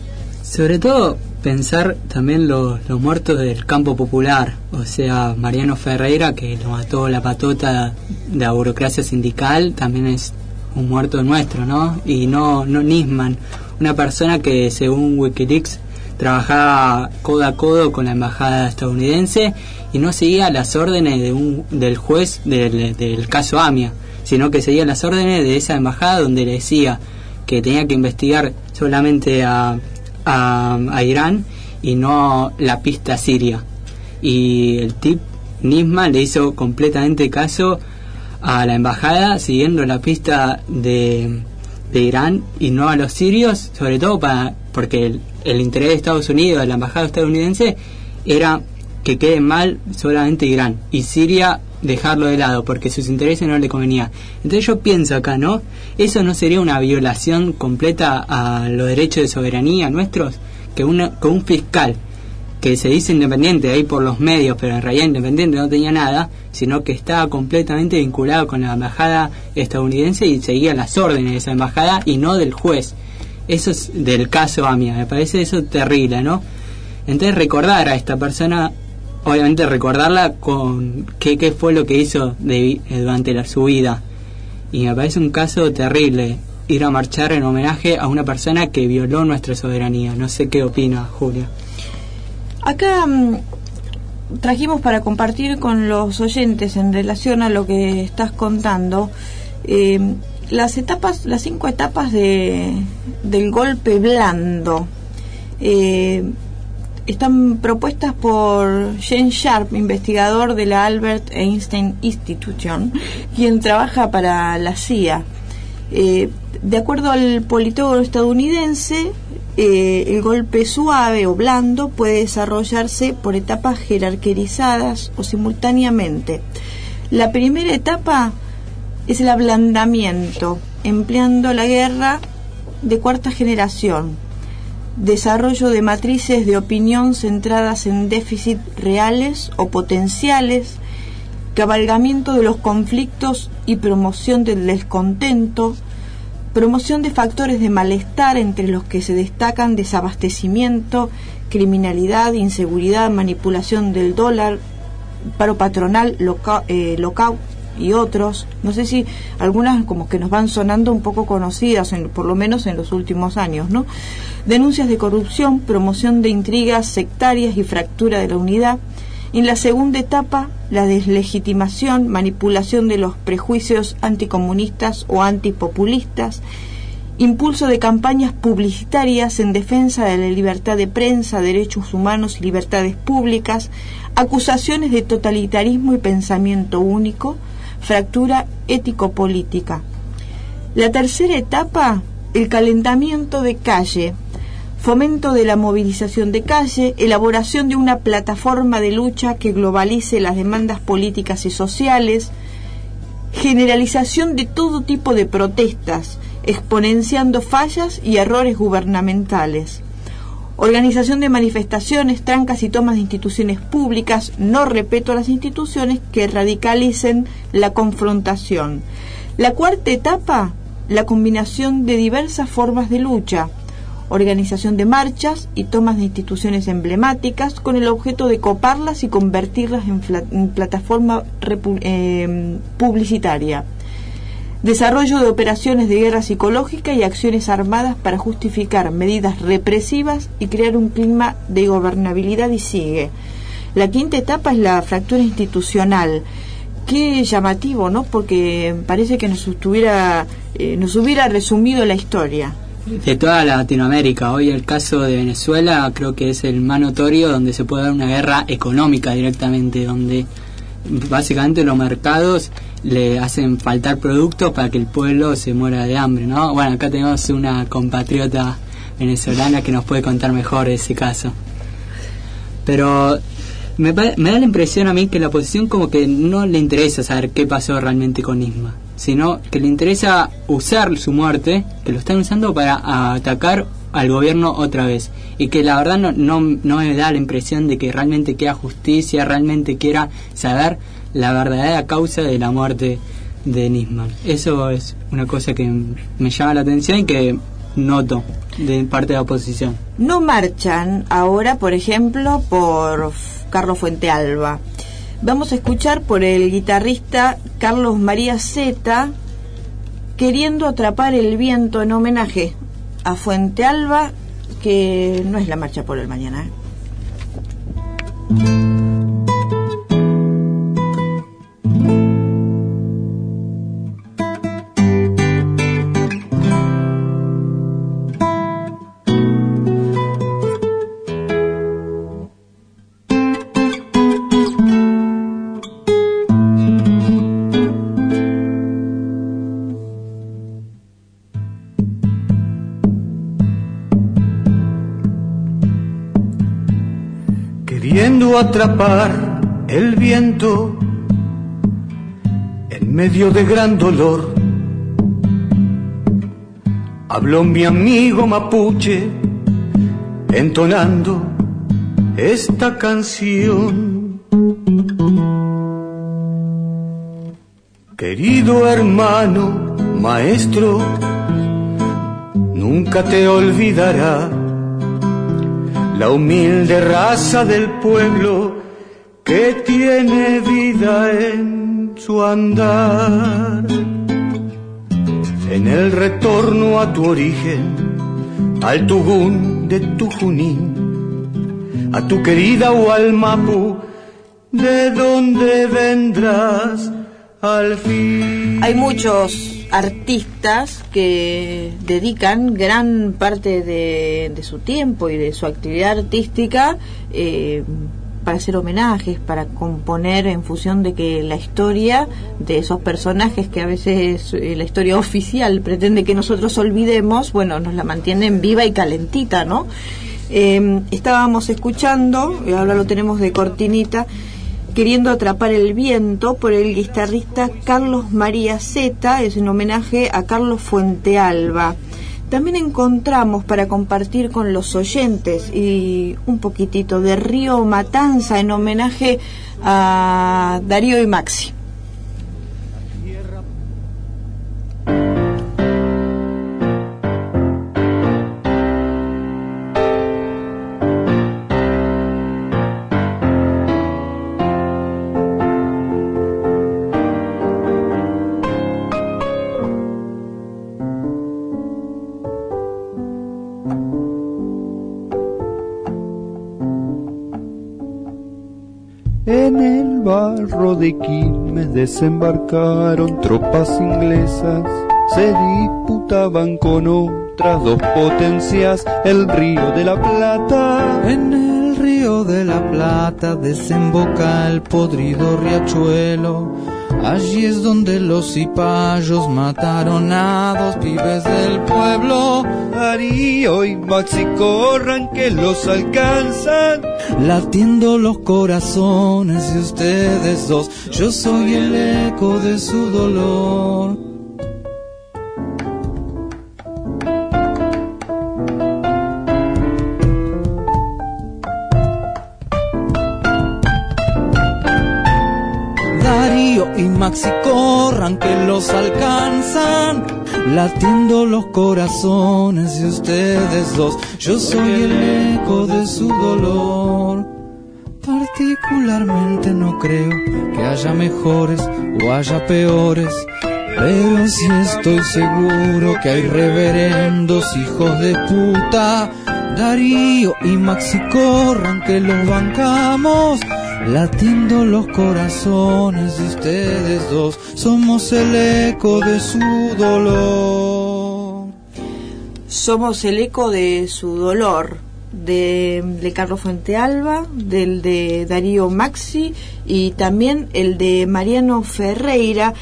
Sobre todo pensar también los, los muertos del campo popular, o sea, Mariano Ferreira, que lo mató la patota de la burocracia sindical, también es un muerto nuestro, ¿no? Y no, no Nisman, una persona que según Wikileaks trabajaba codo a codo con la embajada estadounidense y no seguía las órdenes de un, del juez del, del caso AMIA, sino que seguía las órdenes de esa embajada donde le decía que tenía que investigar solamente a, a, a Irán y no la pista siria. Y el tip Nisman le hizo completamente caso a la embajada siguiendo la pista de, de Irán y no a los sirios, sobre todo para porque el, el interés de Estados Unidos, de la embajada estadounidense, era que quede mal solamente Irán y Siria dejarlo de lado porque sus intereses no le convenía. Entonces yo pienso acá, ¿no? ¿Eso no sería una violación completa a los derechos de soberanía nuestros? Que, una, que un fiscal que se dice independiente ahí por los medios, pero en realidad independiente no tenía nada, sino que estaba completamente vinculado con la embajada estadounidense y seguía las órdenes de esa embajada y no del juez. Eso es del caso AMIA, me parece eso terrible, ¿no? Entonces recordar a esta persona, obviamente recordarla con qué, qué fue lo que hizo de- eh, durante su vida. Y me parece un caso terrible ir a marchar en homenaje a una persona que violó nuestra soberanía. No sé qué opina Julia. Acá mm, trajimos para compartir con los oyentes en relación a lo que estás contando eh, las etapas, las cinco etapas de, del golpe blando. Eh, están propuestas por Jane Sharp, investigador de la Albert Einstein Institution, quien trabaja para la CIA. Eh, de acuerdo al politólogo estadounidense, eh, el golpe suave o blando puede desarrollarse por etapas jerarquizadas o simultáneamente. La primera etapa es el ablandamiento, empleando la guerra de cuarta generación, desarrollo de matrices de opinión centradas en déficit reales o potenciales, cabalgamiento de los conflictos y promoción del descontento, promoción de factores de malestar entre los que se destacan desabastecimiento, criminalidad, inseguridad, manipulación del dólar, paro patronal, eh, lockout y otros. No sé si algunas como que nos van sonando un poco conocidas, en- por lo menos en los últimos años, ¿no? Denuncias de corrupción, promoción de intrigas sectarias y fractura de la unidad. En la segunda etapa, la deslegitimación, manipulación de los prejuicios anticomunistas o antipopulistas, impulso de campañas publicitarias en defensa de la libertad de prensa, derechos humanos y libertades públicas, acusaciones de totalitarismo y pensamiento único, fractura ético-política. La tercera etapa, el calentamiento de calle, fomento de la movilización de calle, elaboración de una plataforma de lucha que globalice las demandas políticas y sociales, generalización de todo tipo de protestas, exponenciando fallas y errores gubernamentales. Organización de manifestaciones, trancas y tomas de instituciones públicas, no respeto a las instituciones que radicalicen la confrontación. La cuarta etapa, la combinación de diversas formas de lucha, organización de marchas y tomas de instituciones emblemáticas con el objeto de coparlas y convertirlas en, plataforma eh, publicitaria. Desarrollo de operaciones de guerra psicológica y acciones armadas para justificar medidas represivas y crear un clima de gobernabilidad y sigue. La quinta etapa es la fractura institucional. Qué llamativo, ¿no? Porque parece que nos estuviera, eh, nos hubiera resumido la historia. De toda Latinoamérica. Hoy el caso de Venezuela creo que es el más notorio donde se puede dar una guerra económica directamente, donde básicamente los mercados le hacen faltar productos para que el pueblo se muera de hambre, ¿no? Bueno, acá tenemos una compatriota venezolana que nos puede contar mejor ese caso. Pero me, da la impresión a mí que la oposición como que no le interesa saber qué pasó realmente con Isma, sino que le interesa usar su muerte, que lo están usando para atacar al gobierno otra vez. Y que la verdad no, no, no me da la impresión de que realmente quiera justicia, realmente quiera saber la verdadera causa de la muerte de Nisman. Eso es una cosa que me llama la atención y que noto de parte de la oposición. No marchan ahora, por ejemplo, por Carlos Fuentealba. Vamos a escuchar por el guitarrista Carlos María Zeta queriendo atrapar el viento en homenaje a Fuentealba, que no es la marcha por el mañana. ¿eh? Atrapar el viento en medio de gran dolor. Habló mi amigo mapuche entonando esta canción. Querido hermano, maestro, nunca te olvidará la humilde raza del pueblo que tiene vida en su andar. En el retorno a tu origen, al Tugún de tu Junín, a tu querida Hualmapu, de dónde vendrás al fin. Hay muchos artistas que dedican gran parte de, de su tiempo y de su actividad artística eh, para hacer homenajes, para componer en función de que la historia de esos personajes que a veces eh, la historia oficial pretende que nosotros olvidemos, bueno, nos la mantienen viva y calentita, ¿no? Eh, estábamos escuchando, y ahora lo tenemos de cortinita, Queriendo atrapar el viento por el guitarrista Carlos María Zeta, es un homenaje a Carlos Fuentealba. También encontramos para compartir con los oyentes y un poquitito de Río Matanza en homenaje a Darío y Maxi. De Quilmes desembarcaron tropas inglesas, se disputaban con otras dos potencias el río de la Plata. En el río de la Plata desemboca el podrido riachuelo. Allí es donde los cipayos mataron a dos pibes del pueblo. Darío y Maxi corran que los alcanzan. Latiendo los corazones de ustedes dos, yo soy el eco de su dolor. Darío y Maxi corran que los alcanzan, latiendo los corazones de ustedes dos. Yo soy el eco de su dolor. Particularmente no creo que haya mejores o haya peores, pero sí estoy seguro que hay reverendos hijos de puta. Darío y Maxi corran que los bancamos, latiendo los corazones de ustedes dos. Somos el eco de su dolor. Somos el eco de su dolor, de, Carlos Fuentealba, del de Darío Maxi y también el de Mariano Ferreira,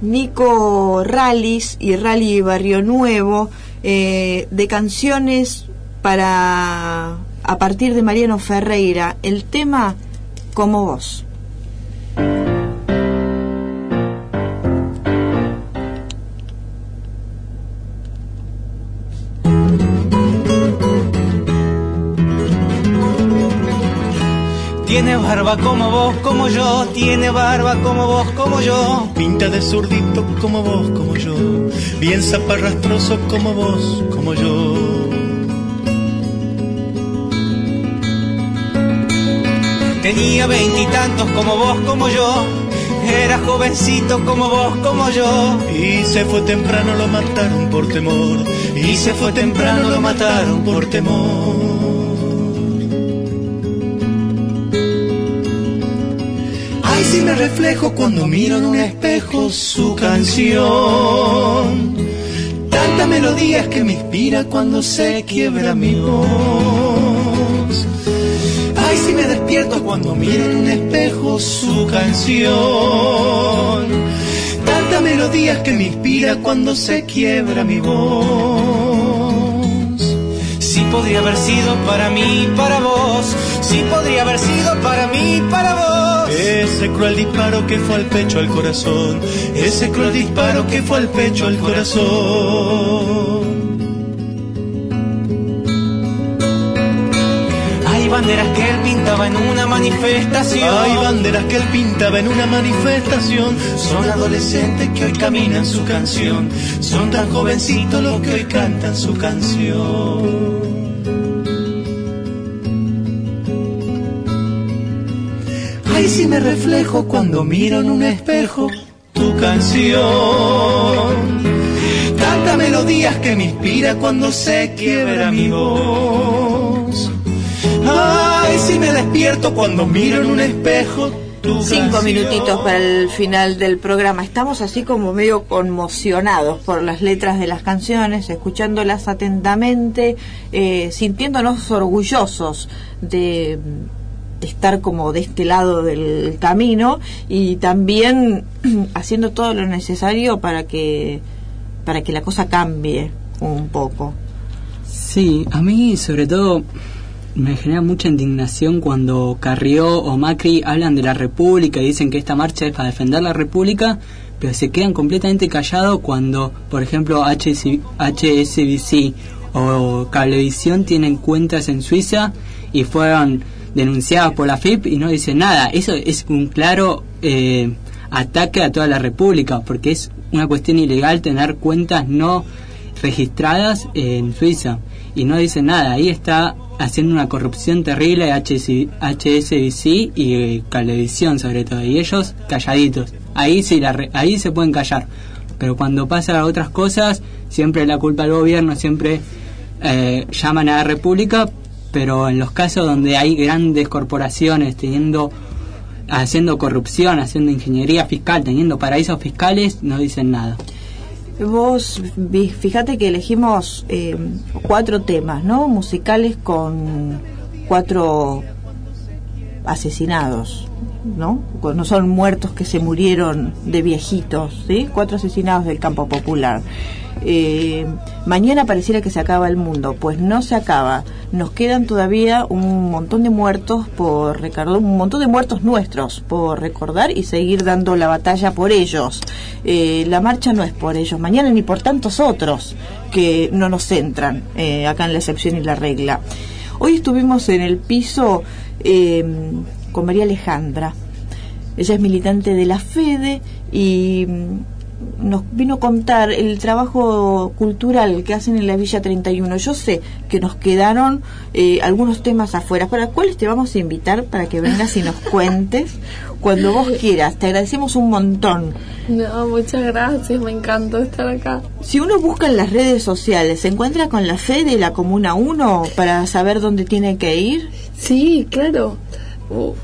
Nico Ralis y Rally Barrio Nuevo, eh, de canciones para a partir de Mariano Ferreira, el tema como vos. Tiene barba como vos, como yo, tiene barba como vos, como yo. Pinta de zurdito como vos, como yo. Bien zaparrastroso como vos, como yo. Tenía veintitantos como vos, como yo. Era jovencito como vos, como yo. Y se fue temprano, lo mataron por temor. Y se fue temprano, lo mataron por temor. Ay, si me reflejo cuando miro en un espejo su canción. Tanta melodía es que me inspira cuando se quiebra mi voz. Si me despierto cuando miro en un espejo su canción. Tanta melodía que me inspira cuando se quiebra mi voz. Si podría haber sido para mí, para vos, Sí podría haber sido para mí, para vos. Ese cruel disparo que fue al pecho al corazón. Ese cruel disparo que fue al pecho al corazón. Banderas que él pintaba en una manifestación. Hay banderas que él pintaba en una manifestación. Son adolescentes que hoy caminan su canción. Son tan jovencitos los que hoy cantan su canción. Ay, si me reflejo cuando miro en un espejo tu canción. Tanta melodías que me inspira cuando se quiebra mi voz. Ay, si me despierto cuando miro en un espejo tu Cinco canción. minutitos para el final del programa. Estamos así como medio conmocionados por las letras de las canciones, escuchándolas atentamente, eh, sintiéndonos orgullosos de, de estar como de este lado del camino y también haciendo todo lo necesario para que para que la cosa cambie un poco. Sí, a mí sobre todo me genera mucha indignación cuando Carrió o Macri hablan de la República y dicen que esta marcha es para defender la República, pero se quedan completamente callados cuando, por ejemplo, HS HSBC o Cablevisión tienen cuentas en Suiza y fueron denunciadas por la FIP y no dicen nada. Eso es un claro eh, ataque a toda la República, porque es una cuestión ilegal tener cuentas no registradas en Suiza y no dice nada. Ahí está haciendo una corrupción terrible HSBC y eh, Cablevisión sobre todo. Y ellos calladitos. Ahí sí, la ahí se pueden callar. Pero cuando pasa a otras cosas, siempre la culpa al gobierno, siempre eh, llaman a la República. Pero en los casos donde hay grandes corporaciones teniendo haciendo corrupción, haciendo ingeniería fiscal, teniendo paraísos fiscales, no dicen nada. Vos, fíjate que elegimos eh, cuatro temas, ¿no? Musicales con cuatro asesinados, ¿no? No son muertos que se murieron de viejitos, ¿sí? Cuatro asesinados del campo popular. Eh, mañana pareciera que se acaba el mundo, pues no se acaba. Nos quedan todavía un montón de muertos por recordar, un montón de muertos nuestros por recordar y seguir dando la batalla por ellos. Eh, la marcha no es por ellos, mañana ni por tantos otros que no nos entran eh, acá en la excepción y la regla. Hoy estuvimos en el piso eh, con María Alejandra. Ella es militante de la FEDE y nos vino a contar el trabajo cultural que hacen en la Villa 31. Yo sé que nos quedaron eh, algunos temas afuera, para cuáles te vamos a invitar para que vengas y nos cuentes cuando vos quieras. Te agradecemos un montón. No, muchas gracias, me encantó estar acá. Si uno busca en las redes sociales, ¿se encuentra con la FEDE y la Comuna 1 para saber dónde tiene que ir? Sí, claro. Uf,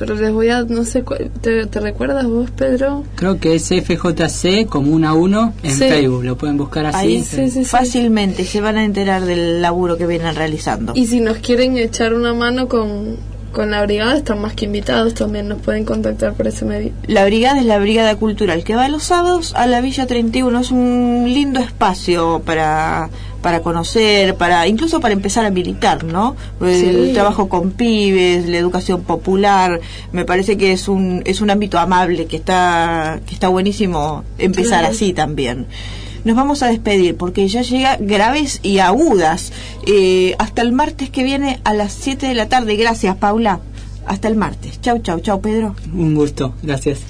pero les voy a, no sé, ¿te, te recuerdas vos, Pedro? Creo que es FJC Comuna 1 en Sí. Facebook, lo pueden buscar así. Ahí se- fácilmente se van a enterar del laburo que vienen realizando. Y si nos quieren echar una mano con, con la brigada, están más que invitados también, nos pueden contactar por ese medio. La brigada es la brigada cultural que va los sábados a la Villa 31. Es un lindo espacio para, para conocer, para incluso para empezar a militar, ¿no? El Sí. trabajo con pibes, la educación popular. Me parece que es un, es un ámbito amable que está, que está buenísimo empezar así también. Nos vamos a despedir porque ya llega graves y agudas. Eh, hasta el martes que viene a las 7 de la tarde. Gracias, Paula. Hasta el martes. Chau, chau, chau, Pedro. Un gusto, gracias.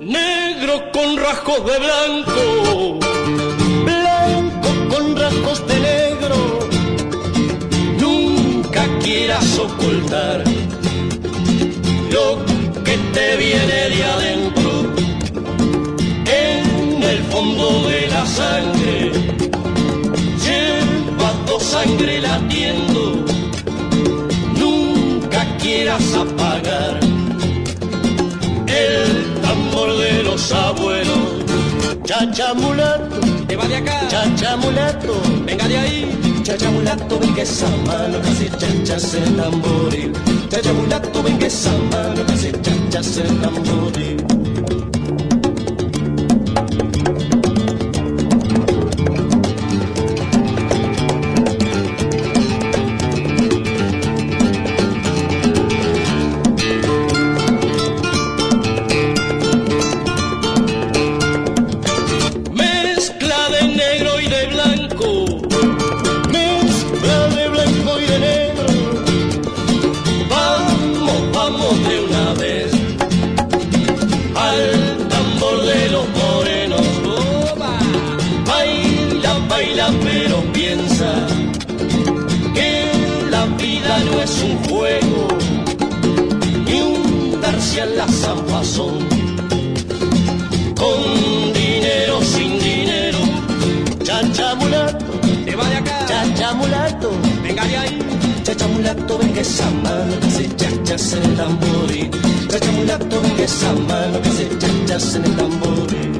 Negro con rasgos de blanco, blanco quieras ocultar lo que te viene de adentro. En el fondo de la sangre, lleva tu sangre latiendo. Nunca quieras apagar el tambor de los abuelos. Chacha mulato, te va de acá. Chacha mulato, venga de ahí. Chacha mulato, ven que esa mano casi chacha el tamboril. chacha mulato, venga esa mano que se chachas el tambori. Mulato, venga esa mano que se chachas en el tambori. Chacha mulato, venga esa mano que se chachas en el tambori.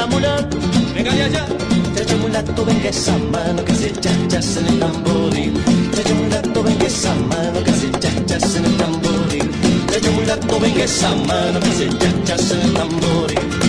Chacha mulato, venga de allá. Chacha mulato, venga esa mano que se chachas en el tamboril. Chacha mulato, venga esa mano que se chachas en el tamboril. Chacha mulato, venga esa mano que se chachas en el tamboril.